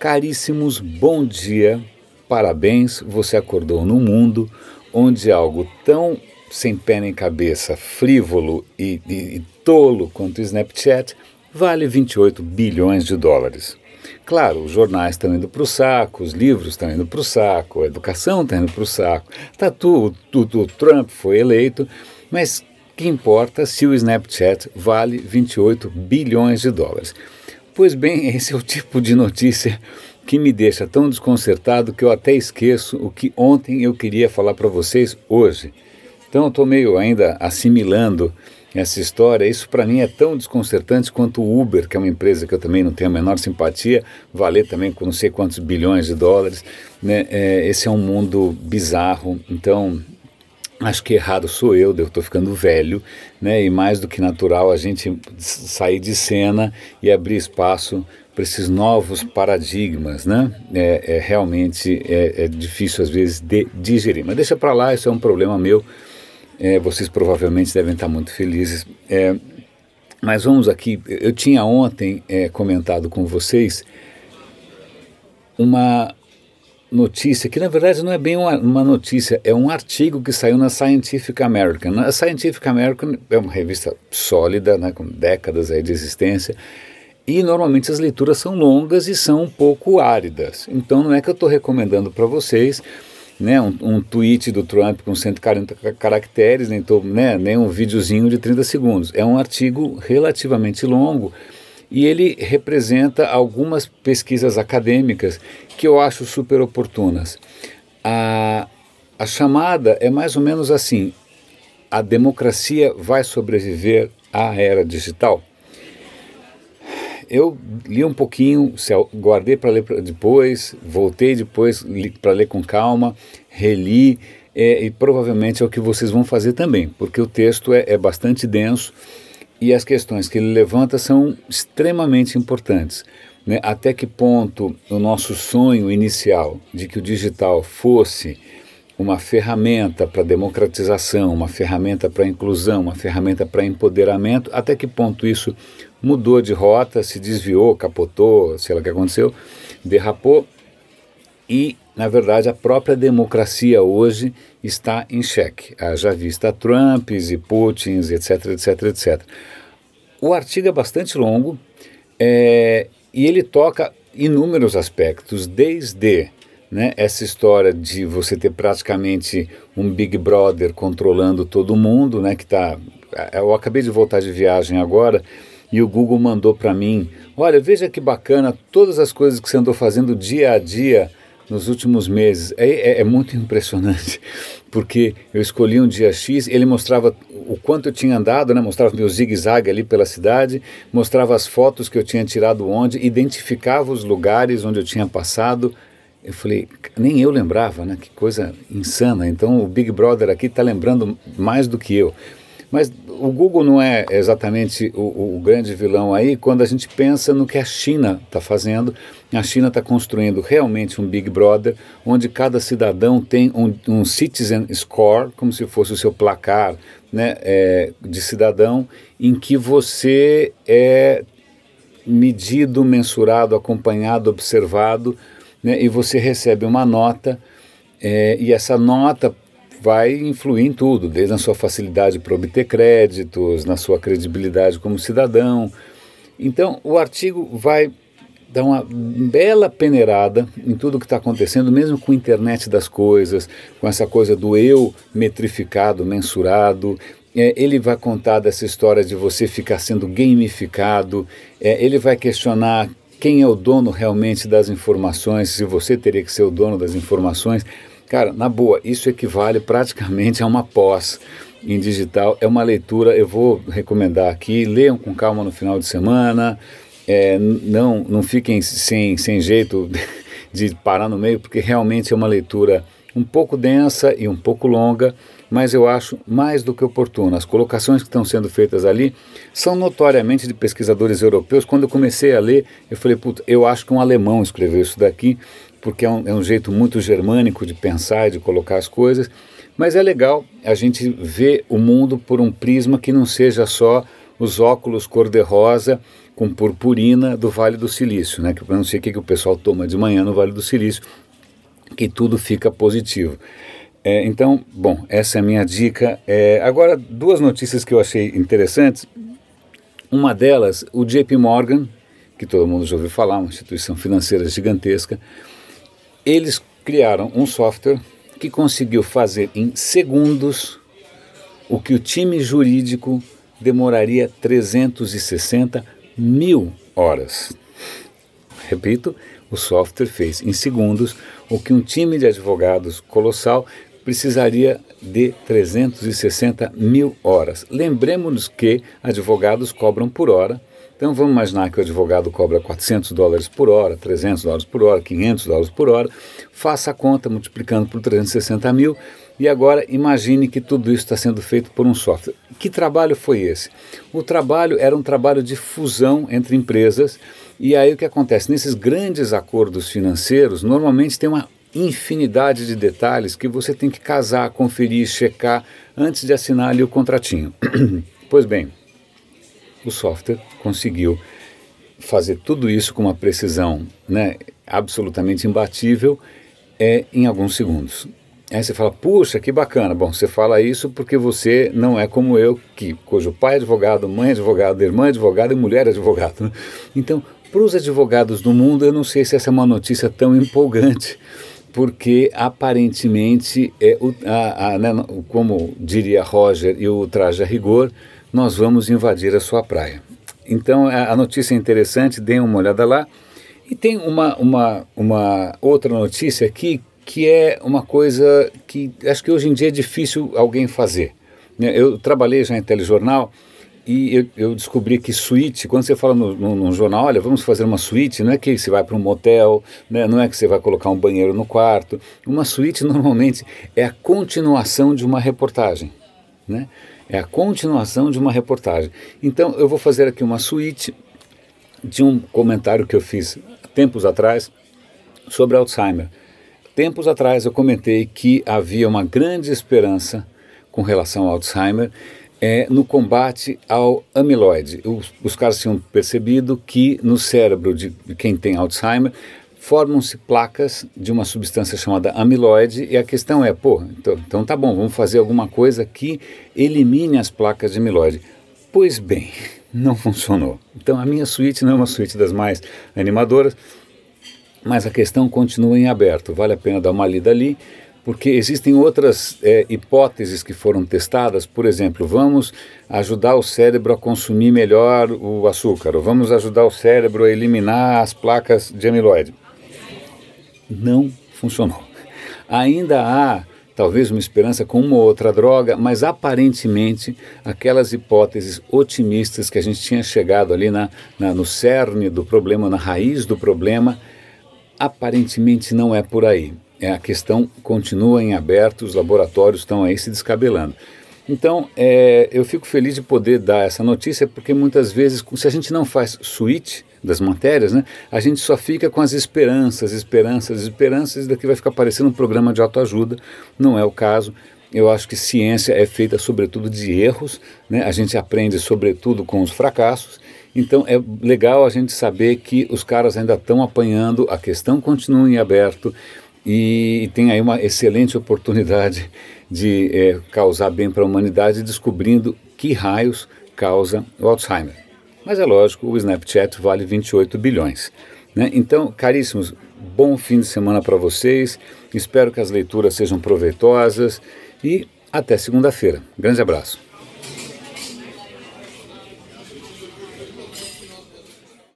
Caríssimos, bom dia, parabéns, você acordou num mundo onde algo tão sem pé nem cabeça, frívolo e, e, e tolo quanto o Snapchat vale 28 bilhões de dólares. Claro, os jornais estão indo para o saco, os livros estão indo para o saco, a educação está indo para o saco, tá tudo, tudo, o Trump foi eleito, mas que importa se o Snapchat vale 28 bilhões de dólares? Pois bem, esse é o tipo de notícia que me deixa tão desconcertado que eu até esqueço o que ontem eu queria falar para vocês hoje. Então eu estou meio ainda assimilando essa história. Isso para mim é tão desconcertante quanto o Uber, que é uma empresa que eu também não tenho a menor simpatia, valer também com não sei quantos bilhões de dólares. Né? É, esse é um mundo bizarro. Então acho que errado sou eu, eu estou ficando velho, né? E mais do que natural a gente sair de cena e abrir espaço para esses novos paradigmas, né? É, é realmente é, é, difícil às vezes de digerir, mas deixa para lá, isso é um problema meu. É, vocês provavelmente devem estar muito felizes. É, mas vamos aqui, eu tinha ontem é, comentado com vocês uma notícia, que na verdade não é bem uma, uma, notícia, é um artigo que saiu na Scientific American. A Scientific American é uma revista sólida, né, com décadas aí de existência, e normalmente as leituras são longas e são um pouco áridas. Então não é que eu estou recomendando para vocês né, um, um, tweet do Trump com 140 caracteres, nem, tô, né, nem um videozinho de 30 segundos. É um artigo relativamente longo e ele representa algumas pesquisas acadêmicas que eu acho super oportunas. A, a chamada é mais ou menos assim: a democracia vai sobreviver à era digital? Eu li um pouquinho, guardei para ler depois, voltei depois para ler com calma, reli, é, e provavelmente é o que vocês vão fazer também, porque o texto é, é bastante denso e as questões que ele levanta são extremamente importantes. Né? Até que ponto o nosso sonho inicial de que o digital fosse uma ferramenta para democratização, uma ferramenta para inclusão, uma ferramenta para empoderamento, até que ponto isso mudou de rota, se desviou, capotou, sei lá o que aconteceu, derrapou e, na verdade, a própria democracia hoje está em xeque. Já vista Trumps e Putins, etc, etc, etc. O artigo é bastante longo é, e ele toca inúmeros aspectos, desde né, essa história de você ter praticamente um Big Brother controlando todo mundo, né, que tá, eu acabei de voltar de viagem agora e o Google mandou para mim, olha, veja que bacana todas as coisas que você andou fazendo dia a dia nos últimos meses. É, é, é, muito impressionante, porque eu escolhi um dia X, ele mostrava o quanto eu tinha andado, né? mostrava meu zigue-zague ali pela cidade, mostrava as fotos que eu tinha tirado onde, identificava os lugares onde eu tinha passado. Eu falei, nem eu lembrava, né? Que coisa insana. Então o Big Brother aqui está lembrando mais do que eu. Mas o Google não é exatamente o, o, grande vilão aí quando a gente pensa no que a China está fazendo. A China está construindo realmente um Big Brother, onde cada cidadão tem um, um citizen score, como se fosse o seu placar né, é, de cidadão, em que você é medido, mensurado, acompanhado, observado, né, e você recebe uma nota, é, e essa nota vai influir em tudo, desde a sua facilidade para obter créditos, na sua credibilidade como cidadão. Então, o artigo vai dar uma bela peneirada em tudo o que está acontecendo, mesmo com a internet das coisas, com essa coisa do eu metrificado, mensurado. É, ele vai contar dessa história de você ficar sendo gamificado, é, ele vai questionar quem é o dono realmente das informações, se você teria que ser o dono das informações. Cara, na boa, isso equivale praticamente a uma pós em digital. É uma leitura, eu vou recomendar aqui, leiam com calma no final de semana. É, não, não fiquem sem, sem jeito de parar no meio, porque realmente é uma leitura um pouco densa e um pouco longa, mas eu acho mais do que oportuna. As colocações que estão sendo feitas ali são notoriamente de pesquisadores europeus. Quando eu comecei a ler, eu falei, puta, eu acho que um alemão escreveu isso daqui, porque é um, é um jeito muito germânico de pensar e de colocar as coisas, mas é legal a gente ver o mundo por um prisma que não seja só os óculos cor-de-rosa com purpurina do Vale do Silício, né? Que eu não sei o que, que o pessoal toma de manhã no Vale do Silício, que tudo fica positivo. É, então, bom, essa é a minha dica. É, agora, duas notícias que eu achei interessantes. Uma delas, o JP Morgan, que todo mundo já ouviu falar, uma instituição financeira gigantesca, eles criaram um software que conseguiu fazer em segundos o que o time jurídico demoraria 360 mil horas. Repito, o software fez em segundos o que um time de advogados colossal precisaria de 360 mil horas. Lembremos-nos que advogados cobram por hora, então vamos imaginar que o advogado cobra 400 dólares por hora, 300 dólares por hora, 500 dólares por hora, faça a conta multiplicando por 360 mil e agora imagine que tudo isso está sendo feito por um software. Que trabalho foi esse? O trabalho era um trabalho de fusão entre empresas e aí o que acontece? Nesses grandes acordos financeiros, normalmente tem uma infinidade de detalhes que você tem que casar, conferir, checar antes de assinar ali o contratinho. pois bem, o software conseguiu fazer tudo isso com uma precisão né, absolutamente imbatível é, em alguns segundos. Aí você fala, puxa, que bacana. Bom, você fala isso porque você não é como eu, que, cujo pai é advogado, mãe é advogado, irmã é advogada e mulher é advogado. Né? Então, para os advogados do mundo, eu não sei se essa é uma notícia tão empolgante, porque aparentemente, é o, a, a, né, como diria Roger e o traje a rigor, nós vamos invadir a sua praia. Então a, notícia é interessante, deem uma olhada lá. E tem uma, uma, uma outra notícia aqui que é uma coisa que acho que hoje em dia é difícil alguém fazer. Né? Eu trabalhei já em telejornal e eu, eu, descobri que suíte, quando você fala no, jornal, olha, vamos fazer uma suíte, não é que você vai para um motel, né, não é que você vai colocar um banheiro no quarto. Uma suíte normalmente é a continuação de uma reportagem. Né? É a continuação de uma reportagem. Então eu vou fazer aqui uma suíte de um comentário que eu fiz tempos atrás sobre Alzheimer. Tempos atrás eu comentei que havia uma grande esperança com relação ao Alzheimer é, no combate ao amiloide. Os, os caras tinham percebido que no cérebro de quem tem Alzheimer formam-se placas de uma substância chamada amiloide e a questão é, pô, então, então tá bom, vamos fazer alguma coisa que elimine as placas de amiloide. Pois bem, não funcionou. Então a minha suíte não é uma suíte das mais animadoras, mas a questão continua em aberto. Vale a pena dar uma lida ali porque existem outras é, hipóteses que foram testadas, por exemplo, vamos ajudar o cérebro a consumir melhor o açúcar, ou vamos ajudar o cérebro a eliminar as placas de amiloide. Não funcionou. Ainda há talvez uma esperança com uma ou outra droga, mas aparentemente aquelas hipóteses otimistas que a gente tinha chegado ali na, na, no cerne do problema, na raiz do problema, aparentemente não é por aí é, a questão continua em aberto, os laboratórios estão aí se descabelando. Então, é, eu fico feliz de poder dar essa notícia, porque muitas vezes, se a gente não faz switch das matérias, né, a gente só fica com as esperanças, esperanças, esperanças, e daqui vai ficar parecendo um programa de autoajuda. Não é o caso. Eu acho que ciência é feita sobretudo de erros, né? a gente aprende sobretudo com os fracassos, então é legal a gente saber que os caras ainda estão apanhando, a questão continua em aberto, e tem aí uma excelente oportunidade de é, causar bem para a humanidade descobrindo que raios causa o Alzheimer. Mas é lógico, o Snapchat vale 28 bilhões. Né? Então, caríssimos, bom fim de semana para vocês. Espero que as leituras sejam proveitosas e até segunda-feira. Grande abraço.